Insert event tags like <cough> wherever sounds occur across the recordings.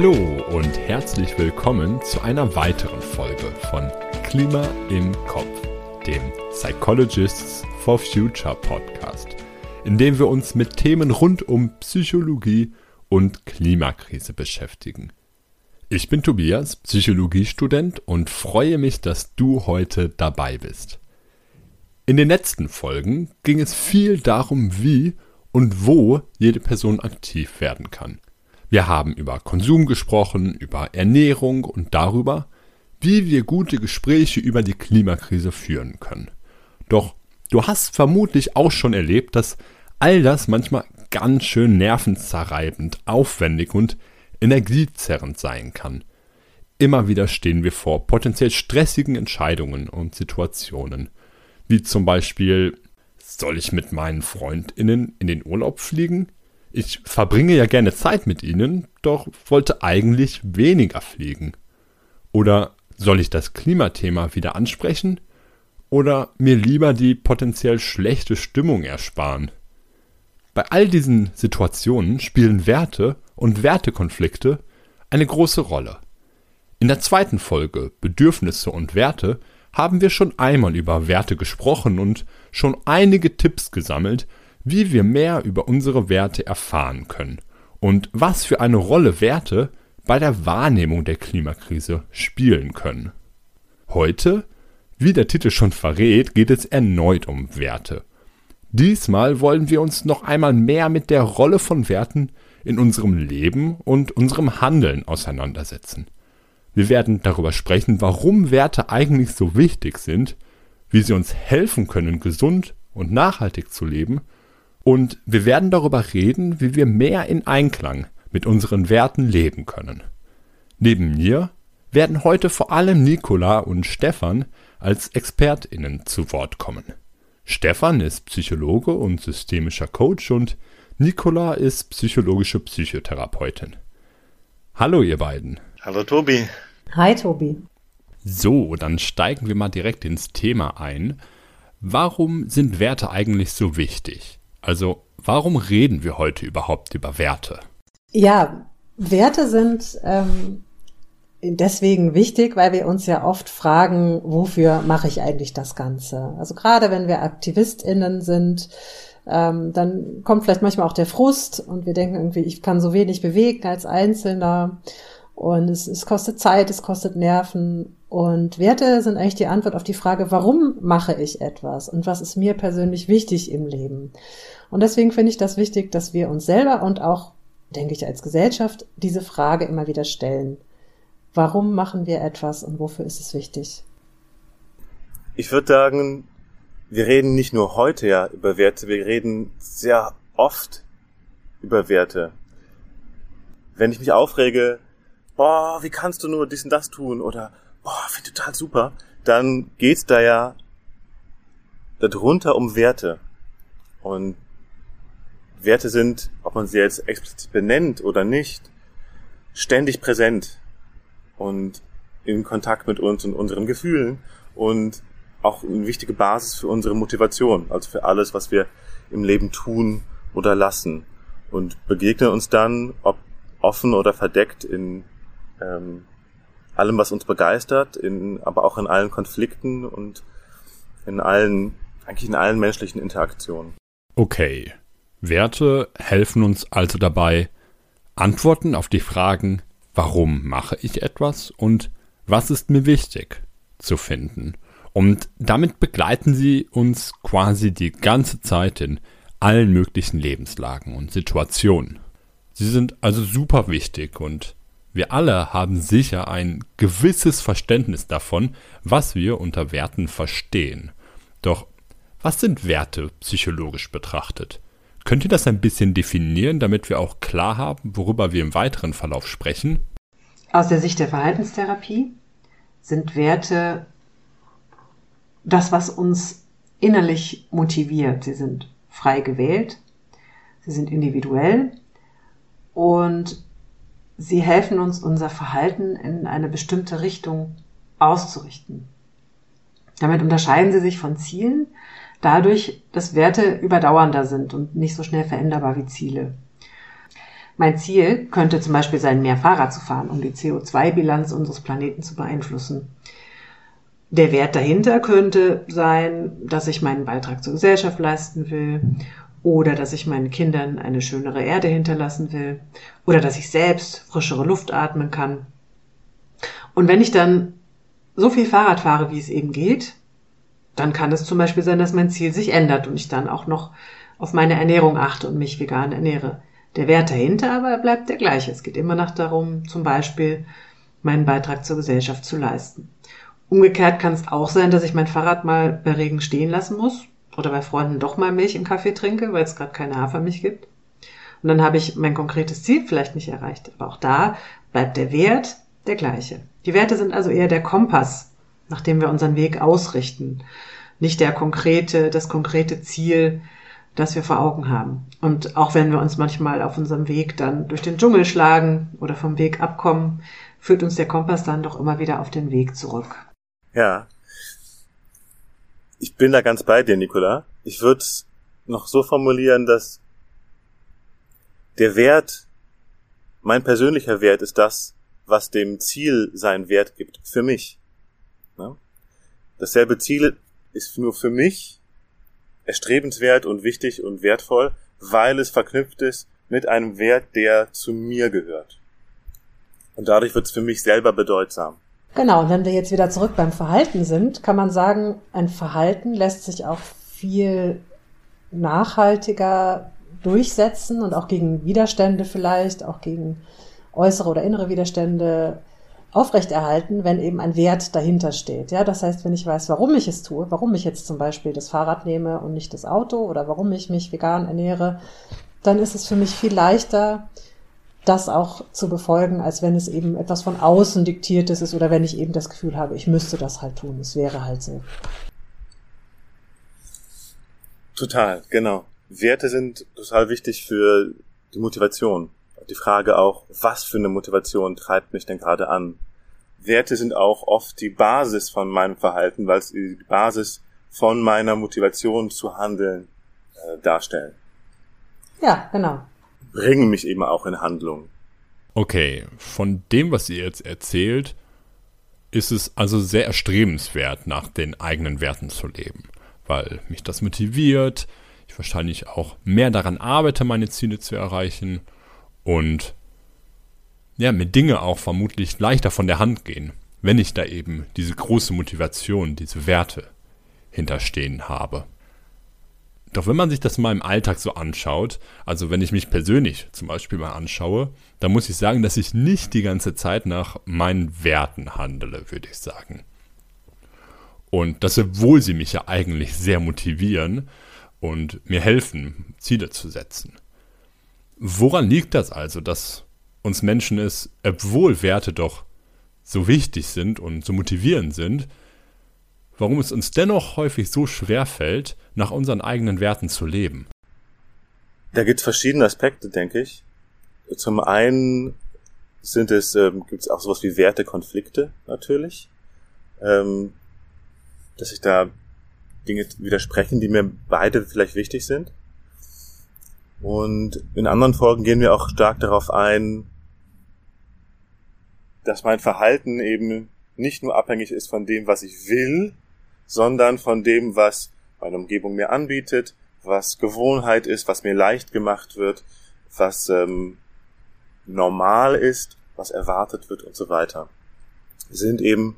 Hallo und herzlich willkommen zu einer weiteren Folge von Klima im Kopf, dem Psychologists for Future Podcast, in dem wir uns mit Themen rund um Psychologie und Klimakrise beschäftigen. Ich bin Tobias, Psychologiestudent und freue mich, dass du heute dabei bist. In den letzten Folgen ging es viel darum, wie und wo jede Person aktiv werden kann. Wir haben über Konsum gesprochen, über Ernährung und darüber, wie wir gute Gespräche über die Klimakrise führen können. Doch du hast vermutlich auch schon erlebt, dass all das manchmal ganz schön nervenzerreibend, aufwendig und energiezerrend sein kann. Immer wieder stehen wir vor potenziell stressigen Entscheidungen und Situationen, wie zum Beispiel, soll ich mit meinen Freundinnen in den Urlaub fliegen? Ich verbringe ja gerne Zeit mit ihnen, doch wollte eigentlich weniger fliegen. Oder soll ich das Klimathema wieder ansprechen? Oder mir lieber die potenziell schlechte Stimmung ersparen? Bei all diesen Situationen spielen Werte und Wertekonflikte eine große Rolle. In der zweiten Folge Bedürfnisse und Werte haben wir schon einmal über Werte gesprochen und schon einige Tipps gesammelt, wie wir mehr über unsere Werte erfahren können und was für eine Rolle Werte bei der Wahrnehmung der Klimakrise spielen können. Heute, wie der Titel schon verrät, geht es erneut um Werte. Diesmal wollen wir uns noch einmal mehr mit der Rolle von Werten in unserem Leben und unserem Handeln auseinandersetzen. Wir werden darüber sprechen, warum Werte eigentlich so wichtig sind, wie sie uns helfen können, gesund und nachhaltig zu leben und wir werden darüber reden, wie wir mehr in Einklang mit unseren Werten leben können. Neben mir werden heute vor allem Nicola und Stefan als ExpertInnen zu Wort kommen. Stefan ist Psychologe und systemischer Coach und Nicola ist psychologische Psychotherapeutin. Hallo ihr beiden. Hallo Tobi. Hi Tobi. So, dann steigen wir mal direkt ins Thema ein. Warum sind Werte eigentlich so wichtig? Also warum reden wir heute überhaupt über Werte? Ja, Werte sind ähm, deswegen wichtig, weil wir uns ja oft fragen, wofür mache ich eigentlich das Ganze? Also gerade wenn wir AktivistInnen sind, ähm, dann kommt vielleicht manchmal auch der Frust und wir denken irgendwie, ich kann so wenig bewegen als Einzelner und es, es kostet Zeit, es kostet Nerven und Werte sind eigentlich die Antwort auf die Frage, warum mache ich etwas und was ist mir persönlich wichtig im Leben. Und deswegen finde ich das wichtig, dass wir uns selber und auch, denke ich, als Gesellschaft diese Frage immer wieder stellen. Warum machen wir etwas und wofür ist es wichtig? Ich würde sagen, wir reden nicht nur heute ja über Werte, wir reden sehr oft über Werte. Wenn ich mich aufrege, boah, wie kannst du nur dies und das tun? Oder boah, finde total super, dann geht's da ja darunter um Werte. Und Werte sind, ob man sie jetzt explizit benennt oder nicht, ständig präsent und in Kontakt mit uns und unseren Gefühlen und auch eine wichtige Basis für unsere Motivation, also für alles, was wir im Leben tun oder lassen. Und begegnen uns dann, ob offen oder verdeckt in ähm, allem, was uns begeistert, in, aber auch in allen Konflikten und in allen, eigentlich in allen menschlichen Interaktionen. Okay. Werte helfen uns also dabei, Antworten auf die Fragen, warum mache ich etwas und was ist mir wichtig, zu finden. Und damit begleiten sie uns quasi die ganze Zeit in allen möglichen Lebenslagen und Situationen. Sie sind also super wichtig und wir alle haben sicher ein gewisses Verständnis davon, was wir unter Werten verstehen. Doch was sind Werte psychologisch betrachtet? Könnt ihr das ein bisschen definieren, damit wir auch klar haben, worüber wir im weiteren Verlauf sprechen? Aus der Sicht der Verhaltenstherapie sind Werte das, was uns innerlich motiviert. Sie sind frei gewählt, sie sind individuell und Sie helfen uns, unser Verhalten in eine bestimmte Richtung auszurichten. Damit unterscheiden sie sich von Zielen, dadurch, dass Werte überdauernder sind und nicht so schnell veränderbar wie Ziele. Mein Ziel könnte zum Beispiel sein, mehr Fahrrad zu fahren, um die CO2-Bilanz unseres Planeten zu beeinflussen. Der Wert dahinter könnte sein, dass ich meinen Beitrag zur Gesellschaft leisten will oder dass ich meinen Kindern eine schönere Erde hinterlassen will oder dass ich selbst frischere Luft atmen kann. Und wenn ich dann so viel Fahrrad fahre, wie es eben geht, dann kann es zum Beispiel sein, dass mein Ziel sich ändert und ich dann auch noch auf meine Ernährung achte und mich vegan ernähre. Der Wert dahinter aber bleibt der gleiche. Es geht immer noch darum, zum Beispiel meinen Beitrag zur Gesellschaft zu leisten. Umgekehrt kann es auch sein, dass ich mein Fahrrad mal bei Regen stehen lassen muss oder bei Freunden doch mal Milch im Kaffee trinke, weil es gerade keine Hafermilch gibt. Und dann habe ich mein konkretes Ziel vielleicht nicht erreicht. Aber auch da bleibt der Wert der gleiche. Die Werte sind also eher der Kompass, nach dem wir unseren Weg ausrichten, nicht der konkrete, das konkrete Ziel, das wir vor Augen haben. Und auch wenn wir uns manchmal auf unserem Weg dann durch den Dschungel schlagen oder vom Weg abkommen, führt uns der Kompass dann doch immer wieder auf den Weg zurück. Ja, ich bin da ganz bei dir, Nicola. Ich würde es noch so formulieren, dass der Wert, mein persönlicher Wert ist das, was dem Ziel seinen Wert gibt. Für mich. Ja? Dasselbe Ziel ist nur für mich erstrebenswert und wichtig und wertvoll, weil es verknüpft ist mit einem Wert, der zu mir gehört. Und dadurch wird es für mich selber bedeutsam. Genau, und wenn wir jetzt wieder zurück beim Verhalten sind, kann man sagen, ein Verhalten lässt sich auch viel nachhaltiger durchsetzen und auch gegen Widerstände vielleicht, auch gegen äußere oder innere Widerstände aufrechterhalten, wenn eben ein Wert dahinter steht. Ja, das heißt, wenn ich weiß, warum ich es tue, warum ich jetzt zum Beispiel das Fahrrad nehme und nicht das Auto oder warum ich mich vegan ernähre, dann ist es für mich viel leichter, das auch zu befolgen, als wenn es eben etwas von außen diktiertes ist oder wenn ich eben das Gefühl habe, ich müsste das halt tun. Es wäre halt so. Total, genau. Werte sind total wichtig für die Motivation. Die Frage auch, was für eine Motivation treibt mich denn gerade an? Werte sind auch oft die Basis von meinem Verhalten, weil sie die Basis von meiner Motivation zu handeln äh, darstellen. Ja, genau bringen mich eben auch in Handlung. Okay, von dem, was ihr jetzt erzählt, ist es also sehr erstrebenswert, nach den eigenen Werten zu leben, weil mich das motiviert, ich wahrscheinlich auch mehr daran arbeite, meine Ziele zu erreichen und ja, mir Dinge auch vermutlich leichter von der Hand gehen, wenn ich da eben diese große Motivation, diese Werte hinterstehen habe. Doch wenn man sich das mal im Alltag so anschaut, also wenn ich mich persönlich zum Beispiel mal anschaue, dann muss ich sagen, dass ich nicht die ganze Zeit nach meinen Werten handele, würde ich sagen. Und dass obwohl sie mich ja eigentlich sehr motivieren und mir helfen, Ziele zu setzen. Woran liegt das also, dass uns Menschen es, obwohl Werte doch so wichtig sind und so motivierend sind, warum es uns dennoch häufig so schwer fällt, nach unseren eigenen Werten zu leben. Da gibt es verschiedene Aspekte, denke ich. Zum einen sind es, ähm, gibt es auch sowas wie Wertekonflikte natürlich. Ähm, dass sich da Dinge widersprechen, die mir beide vielleicht wichtig sind. Und in anderen Folgen gehen wir auch stark darauf ein, dass mein Verhalten eben nicht nur abhängig ist von dem, was ich will, sondern von dem, was meine Umgebung mir anbietet, was Gewohnheit ist, was mir leicht gemacht wird, was ähm, normal ist, was erwartet wird und so weiter. Wir sind eben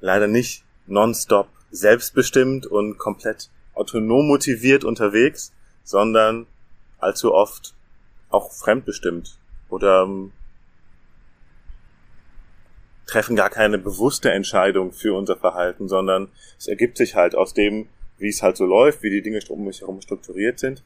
leider nicht nonstop selbstbestimmt und komplett autonom motiviert unterwegs, sondern allzu oft auch fremdbestimmt oder ähm, treffen gar keine bewusste Entscheidung für unser Verhalten, sondern es ergibt sich halt aus dem, wie es halt so läuft, wie die Dinge um mich herum strukturiert sind.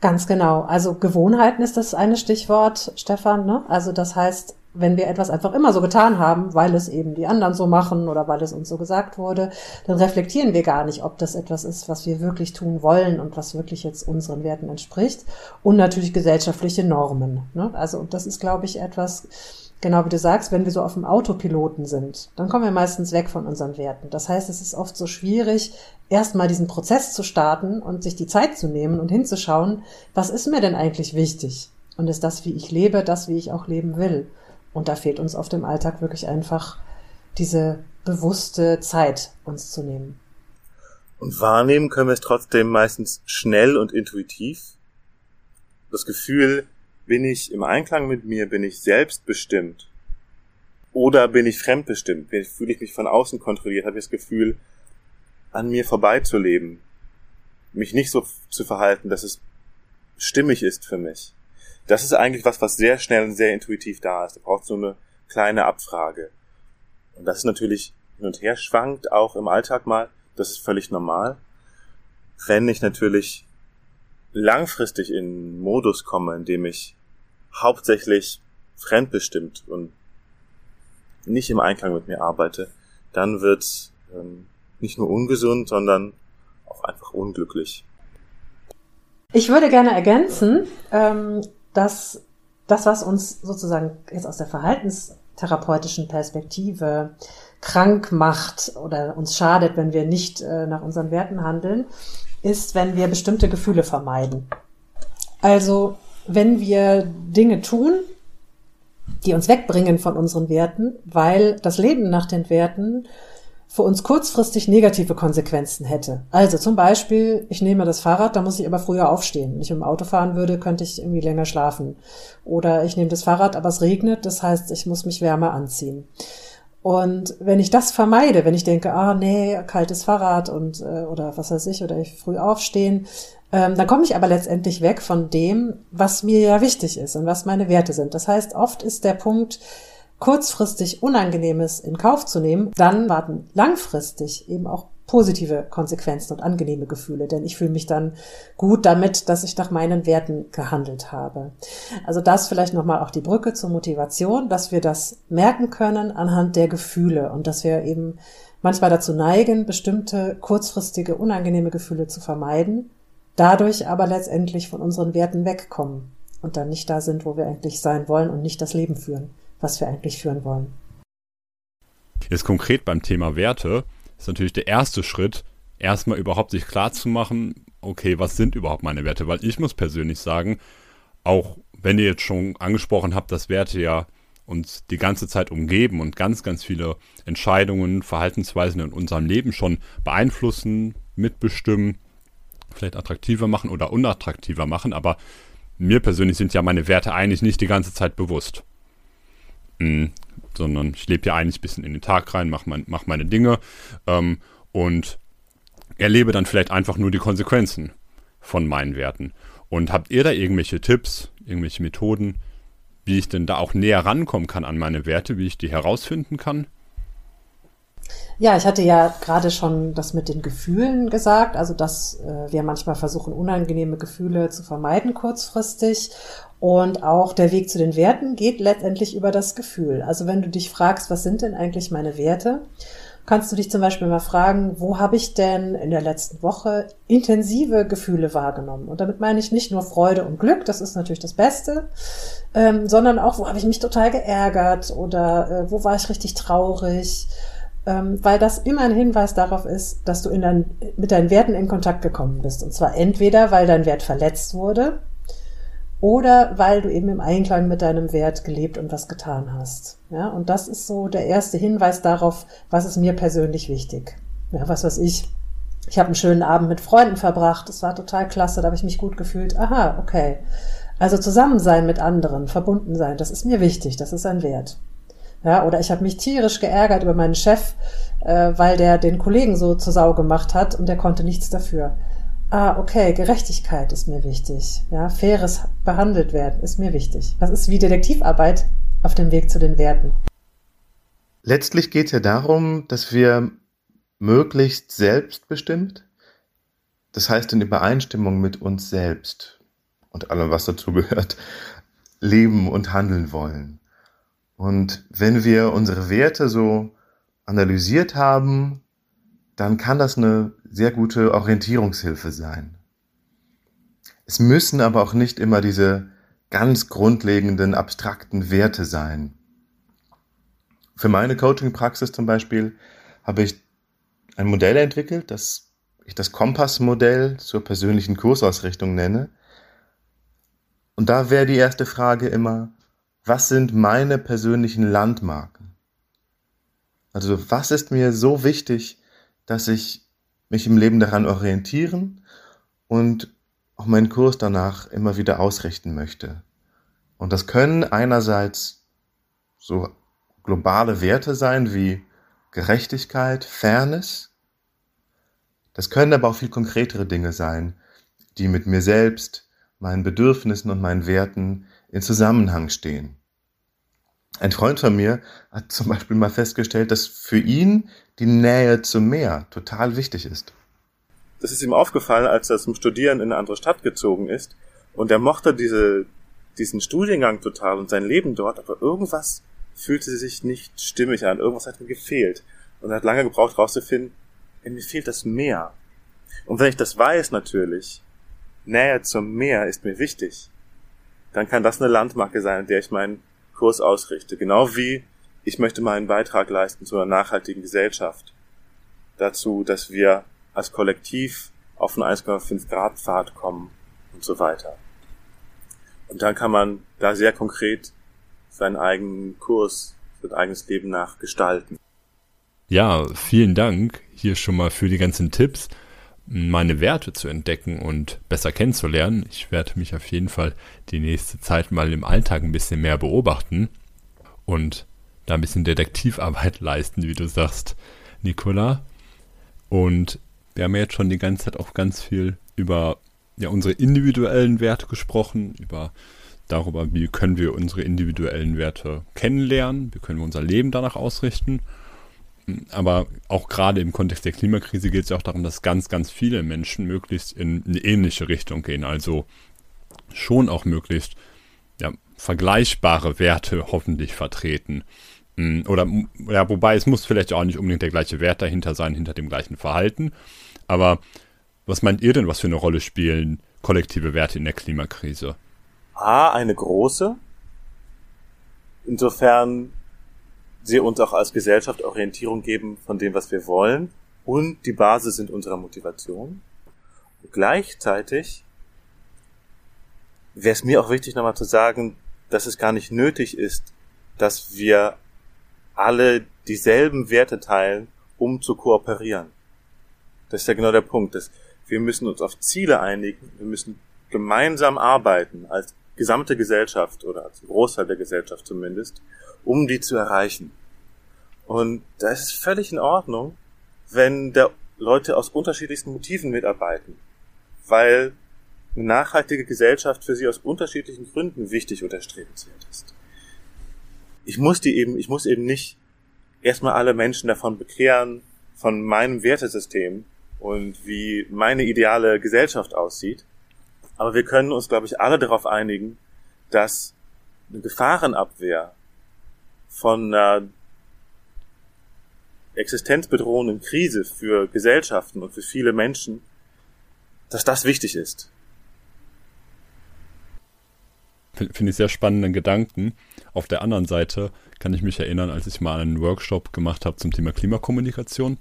Ganz genau. Also Gewohnheiten ist das eine Stichwort, Stefan. Ne? Also das heißt, wenn wir etwas einfach immer so getan haben, weil es eben die anderen so machen oder weil es uns so gesagt wurde, dann reflektieren wir gar nicht, ob das etwas ist, was wir wirklich tun wollen und was wirklich jetzt unseren Werten entspricht. Und natürlich gesellschaftliche Normen. Ne? Also das ist, glaube ich, etwas, genau wie du sagst, wenn wir so auf dem Autopiloten sind, dann kommen wir meistens weg von unseren Werten. Das heißt, es ist oft so schwierig, erstmal diesen Prozess zu starten und sich die Zeit zu nehmen und hinzuschauen, was ist mir denn eigentlich wichtig? Und ist das, wie ich lebe, das, wie ich auch leben will? Und da fehlt uns auf dem Alltag wirklich einfach diese bewusste Zeit, uns zu nehmen. Und wahrnehmen können wir es trotzdem meistens schnell und intuitiv. Das Gefühl, bin ich im Einklang mit mir, bin ich selbstbestimmt oder bin ich fremdbestimmt? Fühle ich mich von außen kontrolliert? Habe ich das Gefühl, an mir vorbeizuleben? Mich nicht so zu verhalten, dass es stimmig ist für mich? Das ist eigentlich was, was sehr schnell und sehr intuitiv da ist. Da braucht so eine kleine Abfrage. Und das ist natürlich hin und her schwankt, auch im Alltag mal. Das ist völlig normal. Wenn ich natürlich langfristig in Modus komme, in dem ich hauptsächlich fremdbestimmt und nicht im Einklang mit mir arbeite, dann wird ähm, nicht nur ungesund, sondern auch einfach unglücklich. Ich würde gerne ergänzen, ähm, dass das, was uns sozusagen jetzt aus der verhaltenstherapeutischen Perspektive krank macht oder uns schadet, wenn wir nicht äh, nach unseren Werten handeln, ist, wenn wir bestimmte Gefühle vermeiden. Also wenn wir Dinge tun, die uns wegbringen von unseren Werten, weil das Leben nach den Werten für uns kurzfristig negative Konsequenzen hätte. Also zum Beispiel, ich nehme das Fahrrad, da muss ich aber früher aufstehen. Wenn ich im Auto fahren würde, könnte ich irgendwie länger schlafen. Oder ich nehme das Fahrrad, aber es regnet, das heißt, ich muss mich wärmer anziehen. Und wenn ich das vermeide, wenn ich denke, ah nee, kaltes Fahrrad und äh, oder was weiß ich, oder ich früh aufstehen, ähm, dann komme ich aber letztendlich weg von dem, was mir ja wichtig ist und was meine Werte sind. Das heißt, oft ist der Punkt, kurzfristig Unangenehmes in Kauf zu nehmen, dann warten langfristig eben auch positive Konsequenzen und angenehme Gefühle, denn ich fühle mich dann gut damit, dass ich nach meinen Werten gehandelt habe. Also das vielleicht nochmal auch die Brücke zur Motivation, dass wir das merken können anhand der Gefühle und dass wir eben manchmal dazu neigen, bestimmte kurzfristige unangenehme Gefühle zu vermeiden dadurch aber letztendlich von unseren Werten wegkommen und dann nicht da sind, wo wir eigentlich sein wollen und nicht das Leben führen, was wir eigentlich führen wollen. Jetzt konkret beim Thema Werte ist natürlich der erste Schritt, erstmal überhaupt sich klar zu machen, okay, was sind überhaupt meine Werte? Weil ich muss persönlich sagen, auch wenn ihr jetzt schon angesprochen habt, dass Werte ja uns die ganze Zeit umgeben und ganz, ganz viele Entscheidungen, Verhaltensweisen in unserem Leben schon beeinflussen, mitbestimmen, vielleicht attraktiver machen oder unattraktiver machen, aber mir persönlich sind ja meine Werte eigentlich nicht die ganze Zeit bewusst. Sondern ich lebe ja eigentlich ein bisschen in den Tag rein, mache mein, mach meine Dinge ähm, und erlebe dann vielleicht einfach nur die Konsequenzen von meinen Werten. Und habt ihr da irgendwelche Tipps, irgendwelche Methoden, wie ich denn da auch näher rankommen kann an meine Werte, wie ich die herausfinden kann? Ja, ich hatte ja gerade schon das mit den Gefühlen gesagt, also dass äh, wir manchmal versuchen, unangenehme Gefühle zu vermeiden kurzfristig. Und auch der Weg zu den Werten geht letztendlich über das Gefühl. Also wenn du dich fragst, was sind denn eigentlich meine Werte, kannst du dich zum Beispiel mal fragen, wo habe ich denn in der letzten Woche intensive Gefühle wahrgenommen? Und damit meine ich nicht nur Freude und Glück, das ist natürlich das Beste, ähm, sondern auch, wo habe ich mich total geärgert oder äh, wo war ich richtig traurig? Ähm, weil das immer ein Hinweis darauf ist, dass du in dein, mit deinen Werten in Kontakt gekommen bist. Und zwar entweder, weil dein Wert verletzt wurde oder weil du eben im Einklang mit deinem Wert gelebt und was getan hast. Ja, und das ist so der erste Hinweis darauf, was ist mir persönlich wichtig. Ja, was weiß ich. Ich habe einen schönen Abend mit Freunden verbracht. Es war total klasse, da habe ich mich gut gefühlt. Aha, okay. Also zusammen sein mit anderen, verbunden sein, das ist mir wichtig, das ist ein Wert. Ja, oder ich habe mich tierisch geärgert über meinen Chef, äh, weil der den Kollegen so zur Sau gemacht hat und der konnte nichts dafür. Ah, okay, Gerechtigkeit ist mir wichtig. Ja, faires behandelt werden ist mir wichtig. Das ist wie Detektivarbeit auf dem Weg zu den Werten. Letztlich geht es ja darum, dass wir möglichst selbstbestimmt, das heißt in Übereinstimmung mit uns selbst und allem, was dazu gehört, <laughs> leben und handeln wollen. Und wenn wir unsere Werte so analysiert haben, dann kann das eine sehr gute Orientierungshilfe sein. Es müssen aber auch nicht immer diese ganz grundlegenden, abstrakten Werte sein. Für meine Coaching-Praxis zum Beispiel habe ich ein Modell entwickelt, das ich das Kompassmodell zur persönlichen Kursausrichtung nenne. Und da wäre die erste Frage immer, was sind meine persönlichen Landmarken? Also was ist mir so wichtig, dass ich mich im Leben daran orientieren und auch meinen Kurs danach immer wieder ausrichten möchte. Und das können einerseits so globale Werte sein wie Gerechtigkeit, Fairness. Das können aber auch viel konkretere Dinge sein, die mit mir selbst, meinen Bedürfnissen und meinen Werten in Zusammenhang stehen. Ein Freund von mir hat zum Beispiel mal festgestellt, dass für ihn die Nähe zum Meer total wichtig ist. Das ist ihm aufgefallen, als er zum Studieren in eine andere Stadt gezogen ist. Und er mochte diese, diesen Studiengang total und sein Leben dort, aber irgendwas fühlte sich nicht stimmig an. Irgendwas hat ihm gefehlt. Und er hat lange gebraucht, herauszufinden, mir fehlt das Meer. Und wenn ich das weiß natürlich, Nähe zum Meer ist mir wichtig, dann kann das eine Landmarke sein, in der ich meinen Kurs ausrichte. Genau wie ich möchte meinen Beitrag leisten zu einer nachhaltigen Gesellschaft. Dazu, dass wir als Kollektiv auf einen 1,5 Grad Pfad kommen und so weiter. Und dann kann man da sehr konkret seinen eigenen Kurs, sein eigenes Leben nach gestalten. Ja, vielen Dank hier schon mal für die ganzen Tipps, meine Werte zu entdecken und besser kennenzulernen. Ich werde mich auf jeden Fall die nächste Zeit mal im Alltag ein bisschen mehr beobachten und da ein bisschen Detektivarbeit <laughs> leisten, wie du sagst, Nicola. Und wir haben ja jetzt schon die ganze Zeit auch ganz viel über ja, unsere individuellen Werte gesprochen, über darüber, wie können wir unsere individuellen Werte kennenlernen, wie können wir unser Leben danach ausrichten. Aber auch gerade im Kontext der Klimakrise geht es ja auch darum, dass ganz, ganz viele Menschen möglichst in eine ähnliche Richtung gehen. Also schon auch möglichst ja, vergleichbare Werte hoffentlich vertreten. Mm, oder ja, wobei es muss vielleicht auch nicht unbedingt der gleiche Wert dahinter sein, hinter dem gleichen Verhalten. Aber was meint ihr denn, was für eine Rolle spielen kollektive Werte in der Klimakrise? A, eine große. Insofern sie uns auch als Gesellschaft Orientierung geben von dem, was wir wollen und die Basis sind unserer Motivation. Und gleichzeitig wäre es mir auch wichtig, nochmal zu sagen, dass es gar nicht nötig ist, dass wir alle dieselben Werte teilen, um zu kooperieren. Das ist ja genau der Punkt. Dass wir müssen uns auf Ziele einigen, wir müssen gemeinsam arbeiten, als gesamte Gesellschaft oder als Großteil der Gesellschaft zumindest, um die zu erreichen. Und da ist es völlig in Ordnung, wenn da Leute aus unterschiedlichsten Motiven mitarbeiten, weil eine nachhaltige Gesellschaft für sie aus unterschiedlichen Gründen wichtig und erstrebenswert ist. Ich muss die eben, ich muss eben nicht erstmal alle Menschen davon bekehren, von meinem Wertesystem und wie meine ideale Gesellschaft aussieht. Aber wir können uns, glaube ich, alle darauf einigen, dass eine Gefahrenabwehr von einer existenzbedrohenden Krise für Gesellschaften und für viele Menschen, dass das wichtig ist. Finde ich sehr spannenden Gedanken. Auf der anderen Seite kann ich mich erinnern, als ich mal einen Workshop gemacht habe zum Thema Klimakommunikation,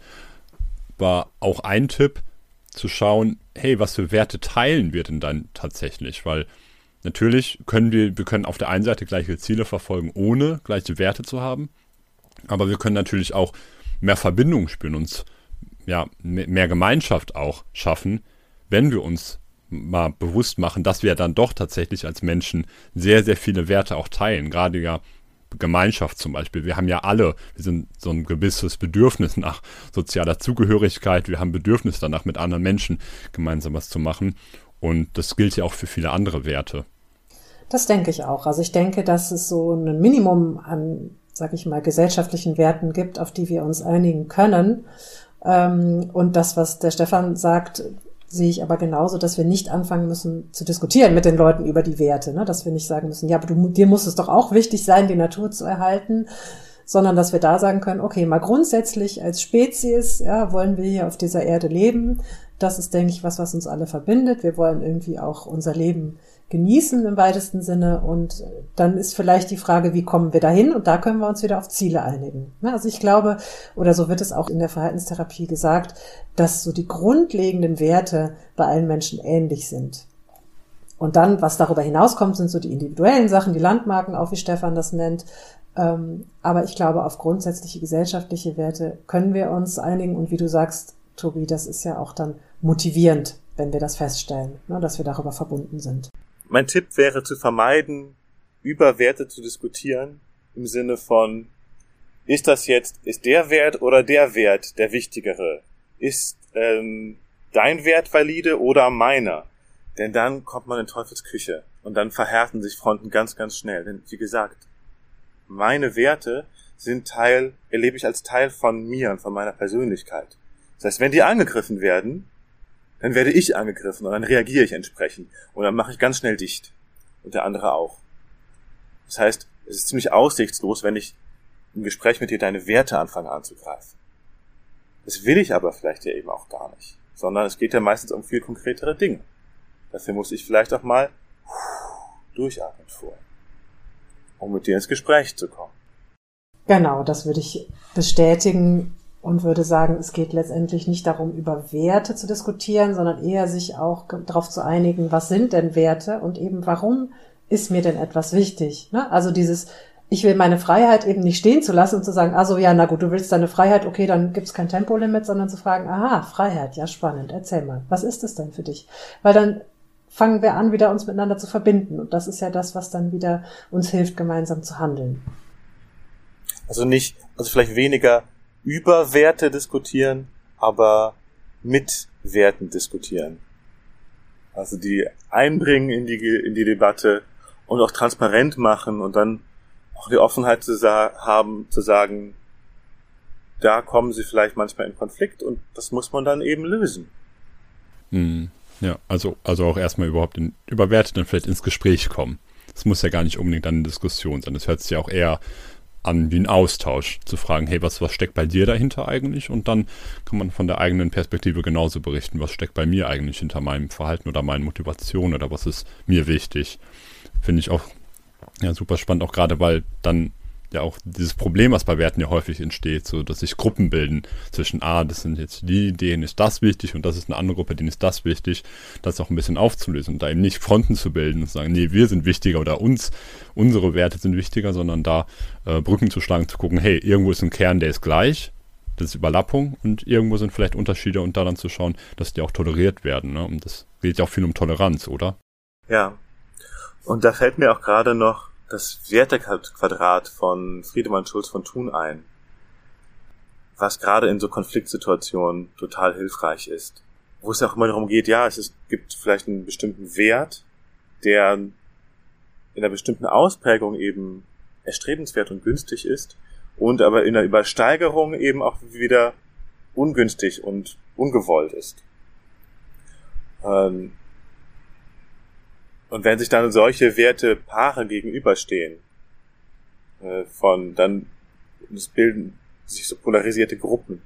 war auch ein Tipp zu schauen, hey, was für Werte teilen wir denn dann tatsächlich? Weil natürlich können wir, wir können auf der einen Seite gleiche Ziele verfolgen, ohne gleiche Werte zu haben. Aber wir können natürlich auch mehr Verbindung spüren, uns ja, mehr Gemeinschaft auch schaffen, wenn wir uns mal bewusst machen, dass wir dann doch tatsächlich als Menschen sehr, sehr viele Werte auch teilen. Gerade ja Gemeinschaft zum Beispiel. Wir haben ja alle, wir sind so ein gewisses Bedürfnis nach sozialer Zugehörigkeit. Wir haben Bedürfnis danach, mit anderen Menschen gemeinsam was zu machen. Und das gilt ja auch für viele andere Werte. Das denke ich auch. Also ich denke, dass es so ein Minimum an, sag ich mal, gesellschaftlichen Werten gibt, auf die wir uns einigen können. Ähm, und das, was der Stefan sagt, sehe ich aber genauso, dass wir nicht anfangen müssen zu diskutieren mit den Leuten über die Werte, ne? dass wir nicht sagen müssen, ja, aber du, dir muss es doch auch wichtig sein, die Natur zu erhalten, sondern dass wir da sagen können, okay, mal grundsätzlich als Spezies, ja, wollen wir hier auf dieser Erde leben. Das ist, denke ich, was, was uns alle verbindet. Wir wollen irgendwie auch unser Leben genießen im weitesten Sinne. Und dann ist vielleicht die Frage, wie kommen wir dahin? Und da können wir uns wieder auf Ziele einigen. Also ich glaube, oder so wird es auch in der Verhaltenstherapie gesagt, dass so die grundlegenden Werte bei allen Menschen ähnlich sind. Und dann, was darüber hinauskommt, sind so die individuellen Sachen, die Landmarken, auch wie Stefan das nennt. Ähm, aber ich glaube, auf grundsätzliche gesellschaftliche Werte können wir uns einigen. Und wie du sagst, Tobi, das ist ja auch dann motivierend, wenn wir das feststellen, ne, dass wir darüber verbunden sind. Mein Tipp wäre zu vermeiden, über Werte zu diskutieren, im Sinne von, ist das jetzt, ist der Wert oder der Wert der wichtigere? Ist ähm, dein Wert valide oder meiner? Denn dann kommt man in Teufelsküche und dann verhärten sich Fronten ganz, ganz schnell. Denn wie gesagt, meine Werte sind Teil, erlebe ich als Teil von mir und von meiner Persönlichkeit. Das heißt, wenn die angegriffen werden, dann werde ich angegriffen und dann reagiere ich entsprechend und dann mache ich ganz schnell dicht und der andere auch. Das heißt, es ist ziemlich aussichtslos, wenn ich im Gespräch mit dir deine Werte anfange anzugreifen. Das will ich aber vielleicht ja eben auch gar nicht, sondern es geht ja meistens um viel konkretere Dinge. Dafür muss ich vielleicht auch mal durchatmen vor, um mit dir ins Gespräch zu kommen. Genau, das würde ich bestätigen und würde sagen, es geht letztendlich nicht darum, über Werte zu diskutieren, sondern eher sich auch darauf zu einigen, was sind denn Werte und eben warum ist mir denn etwas wichtig? Ne? Also dieses, ich will meine Freiheit eben nicht stehen zu lassen und zu sagen, also ja, na gut, du willst deine Freiheit, okay, dann gibt's kein Tempolimit, sondern zu fragen, aha, Freiheit, ja spannend, erzähl mal, was ist es denn für dich? Weil dann fangen wir an, wieder uns miteinander zu verbinden und das ist ja das, was dann wieder uns hilft, gemeinsam zu handeln. Also nicht, also vielleicht weniger über Werte diskutieren, aber mit Werten diskutieren. Also die einbringen in die, in die Debatte und auch transparent machen und dann auch die Offenheit zu haben, zu sagen, da kommen sie vielleicht manchmal in Konflikt und das muss man dann eben lösen. Hm, ja, also, also auch erstmal überhaupt in, über Werte dann vielleicht ins Gespräch kommen. Es muss ja gar nicht unbedingt eine Diskussion sein. Es hört sich ja auch eher an wie ein Austausch, zu fragen, hey, was, was steckt bei dir dahinter eigentlich? Und dann kann man von der eigenen Perspektive genauso berichten, was steckt bei mir eigentlich hinter meinem Verhalten oder meinen Motivationen oder was ist mir wichtig. Finde ich auch ja, super spannend, auch gerade weil dann ja auch dieses Problem, was bei Werten ja häufig entsteht, so dass sich Gruppen bilden zwischen, ah, das sind jetzt die, denen ist das wichtig und das ist eine andere Gruppe, denen ist das wichtig, das auch ein bisschen aufzulösen und da eben nicht Fronten zu bilden und zu sagen, nee, wir sind wichtiger oder uns, unsere Werte sind wichtiger, sondern da äh, Brücken zu schlagen, zu gucken, hey, irgendwo ist ein Kern, der ist gleich, das ist Überlappung und irgendwo sind vielleicht Unterschiede und da dann zu schauen, dass die auch toleriert werden. Ne? Und das geht ja auch viel um Toleranz, oder? Ja. Und da fällt mir auch gerade noch das Wertequadrat von Friedemann Schulz von Thun ein, was gerade in so Konfliktsituationen total hilfreich ist. Wo es auch immer darum geht, ja, es ist, gibt vielleicht einen bestimmten Wert, der in einer bestimmten Ausprägung eben erstrebenswert und günstig ist und aber in der Übersteigerung eben auch wieder ungünstig und ungewollt ist. Ähm, und wenn sich dann solche Werte Paare gegenüberstehen, äh, von dann es bilden sich so polarisierte Gruppen,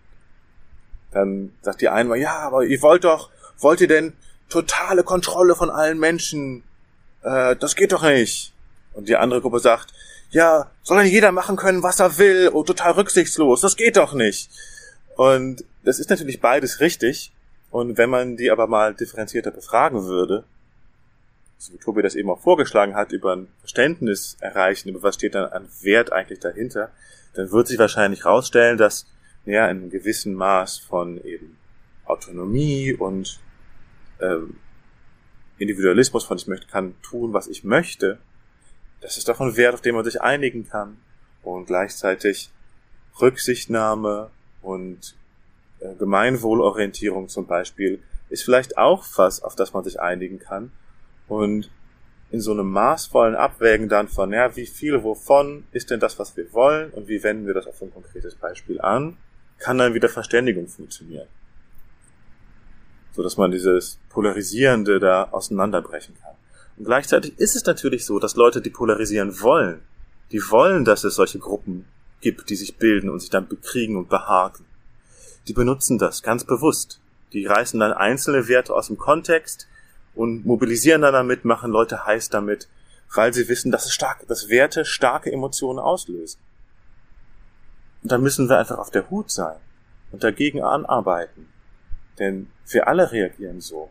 dann sagt die eine mal, ja, aber ihr wollt doch, wollt ihr denn totale Kontrolle von allen Menschen? Äh, das geht doch nicht. Und die andere Gruppe sagt, ja, soll denn jeder machen können, was er will, oh, total rücksichtslos, das geht doch nicht. Und das ist natürlich beides richtig. Und wenn man die aber mal differenzierter befragen würde, so wie Tobi das eben auch vorgeschlagen hat, über ein Verständnis erreichen, über was steht dann an Wert eigentlich dahinter, dann wird sich wahrscheinlich herausstellen, dass ja in einem gewissen Maß von eben Autonomie und ähm, Individualismus von ich möchte, kann tun, was ich möchte, das ist doch ein Wert, auf den man sich einigen kann. Und gleichzeitig Rücksichtnahme und äh, Gemeinwohlorientierung zum Beispiel ist vielleicht auch was, auf das man sich einigen kann und in so einem maßvollen Abwägen dann von, ja, wie viel wovon ist denn das, was wir wollen und wie wenden wir das auf ein konkretes Beispiel an, kann dann wieder Verständigung funktionieren. So dass man dieses Polarisierende da auseinanderbrechen kann. Und gleichzeitig ist es natürlich so, dass Leute, die polarisieren wollen, die wollen, dass es solche Gruppen gibt, die sich bilden und sich dann bekriegen und behaken. Die benutzen das ganz bewusst. Die reißen dann einzelne Werte aus dem Kontext, und mobilisieren dann damit, machen Leute heiß damit, weil sie wissen, dass es stark, dass Werte starke Emotionen auslösen. Und da müssen wir einfach auf der Hut sein und dagegen anarbeiten. Denn wir alle reagieren so.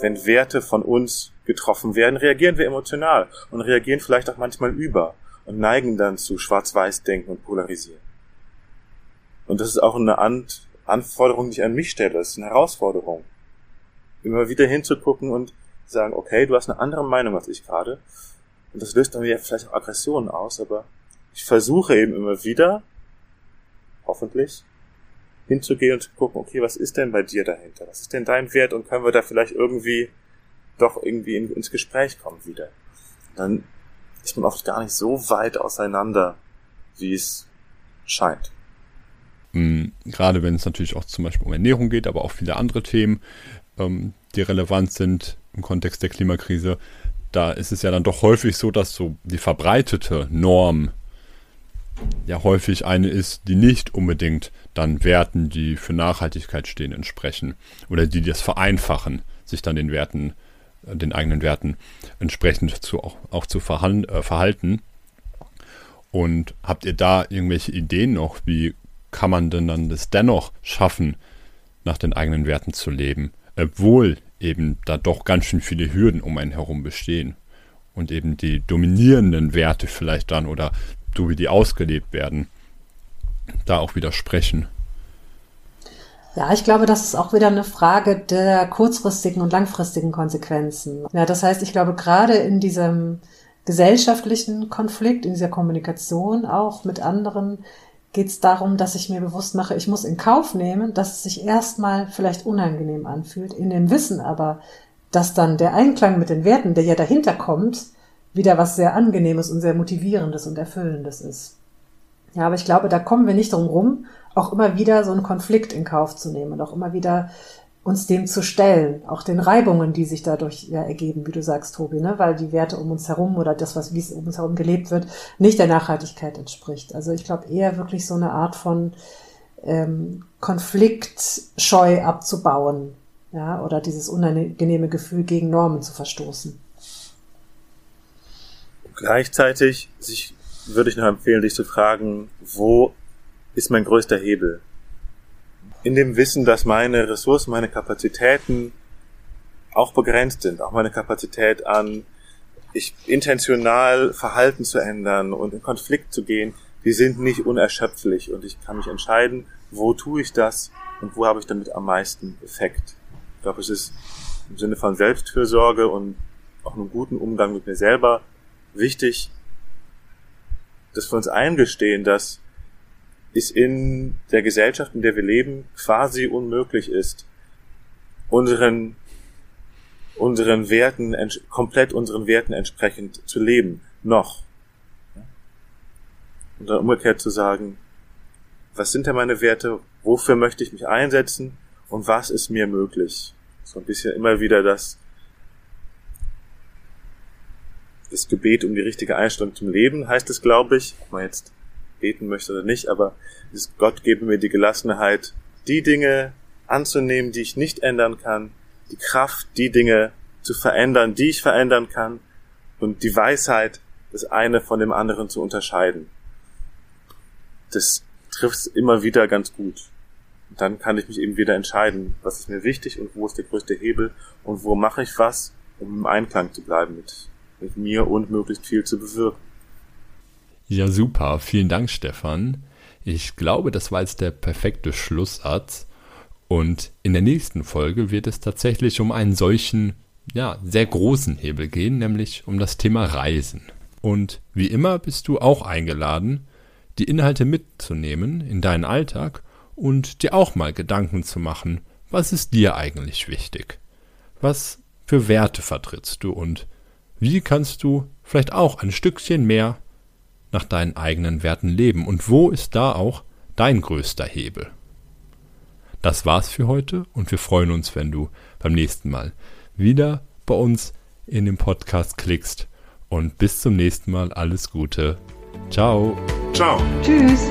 wenn Werte von uns getroffen werden, reagieren wir emotional und reagieren vielleicht auch manchmal über und neigen dann zu Schwarz-Weiß-Denken und Polarisieren. Und das ist auch eine Anforderung, die ich an mich stelle. Das ist eine Herausforderung. Immer wieder hinzugucken und sagen, okay, du hast eine andere Meinung als ich gerade. Und das löst dann wieder vielleicht auch Aggressionen aus, aber ich versuche eben immer wieder, hoffentlich, hinzugehen und zu gucken, okay, was ist denn bei dir dahinter? Was ist denn dein Wert? Und können wir da vielleicht irgendwie doch irgendwie in, ins Gespräch kommen wieder? Dann ist man oft gar nicht so weit auseinander, wie es scheint. Mhm, gerade wenn es natürlich auch zum Beispiel um Ernährung geht, aber auch viele andere Themen, ähm, die relevant sind im Kontext der Klimakrise, da ist es ja dann doch häufig so, dass so die verbreitete Norm ja häufig eine ist, die nicht unbedingt dann Werten, die für Nachhaltigkeit stehen, entsprechen oder die das vereinfachen, sich dann den Werten, äh, den eigenen Werten entsprechend zu, auch, auch zu äh, verhalten. Und habt ihr da irgendwelche Ideen noch, wie kann man denn dann das dennoch schaffen, nach den eigenen Werten zu leben, obwohl eben da doch ganz schön viele Hürden um einen herum bestehen und eben die dominierenden Werte vielleicht dann oder so wie die ausgelebt werden, da auch widersprechen. Ja, ich glaube, das ist auch wieder eine Frage der kurzfristigen und langfristigen Konsequenzen. Ja, das heißt, ich glaube, gerade in diesem gesellschaftlichen Konflikt, in dieser Kommunikation auch mit anderen, geht es darum, dass ich mir bewusst mache, ich muss in Kauf nehmen, dass es sich erstmal vielleicht unangenehm anfühlt, in dem Wissen aber, dass dann der Einklang mit den Werten, der ja dahinter kommt, wieder was sehr Angenehmes und sehr Motivierendes und Erfüllendes ist. Ja, aber ich glaube, da kommen wir nicht drum rum, auch immer wieder so einen Konflikt in Kauf zu nehmen und auch immer wieder uns dem zu stellen, auch den Reibungen, die sich dadurch ja ergeben, wie du sagst, Tobi, ne? weil die Werte um uns herum oder das, was wie es um uns herum gelebt wird, nicht der Nachhaltigkeit entspricht. Also ich glaube eher wirklich so eine Art von ähm, Konfliktscheu abzubauen, ja, oder dieses unangenehme Gefühl gegen Normen zu verstoßen. Gleichzeitig sich, würde ich noch empfehlen, dich zu fragen, wo ist mein größter Hebel? In dem Wissen, dass meine Ressourcen, meine Kapazitäten auch begrenzt sind, auch meine Kapazität an ich intentional Verhalten zu ändern und in Konflikt zu gehen, die sind nicht unerschöpflich und ich kann mich entscheiden, wo tue ich das und wo habe ich damit am meisten Effekt. Ich glaube, es ist im Sinne von Selbstfürsorge und auch einem guten Umgang mit mir selber wichtig, dass wir uns eingestehen, dass es in der Gesellschaft, in der wir leben, quasi unmöglich ist, unseren, unseren Werten, komplett unseren Werten entsprechend zu leben. Noch. Und dann umgekehrt zu sagen, was sind denn meine Werte? Wofür möchte ich mich einsetzen? Und was ist mir möglich? So ein bisschen immer wieder das, das Gebet um die richtige Einstellung zum Leben heißt es, glaube ich. Ob man jetzt beten möchte oder nicht, aber Gott gebe mir die Gelassenheit, die Dinge anzunehmen, die ich nicht ändern kann, die Kraft, die Dinge zu verändern, die ich verändern kann und die Weisheit, das eine von dem anderen zu unterscheiden. Das trifft immer wieder ganz gut. Und dann kann ich mich eben wieder entscheiden, was ist mir wichtig und wo ist der größte Hebel und wo mache ich was, um im Einklang zu bleiben mit, mit mir und möglichst viel zu bewirken. Ja, super. Vielen Dank, Stefan. Ich glaube, das war jetzt der perfekte Schlusssatz. Und in der nächsten Folge wird es tatsächlich um einen solchen, ja, sehr großen Hebel gehen, nämlich um das Thema Reisen. Und wie immer bist du auch eingeladen, die Inhalte mitzunehmen in deinen Alltag und dir auch mal Gedanken zu machen, was ist dir eigentlich wichtig? Was für Werte vertrittst du und wie kannst du vielleicht auch ein Stückchen mehr nach deinen eigenen Werten leben und wo ist da auch dein größter Hebel? Das war's für heute und wir freuen uns, wenn du beim nächsten Mal wieder bei uns in den Podcast klickst und bis zum nächsten Mal alles Gute. Ciao. Ciao. Tschüss.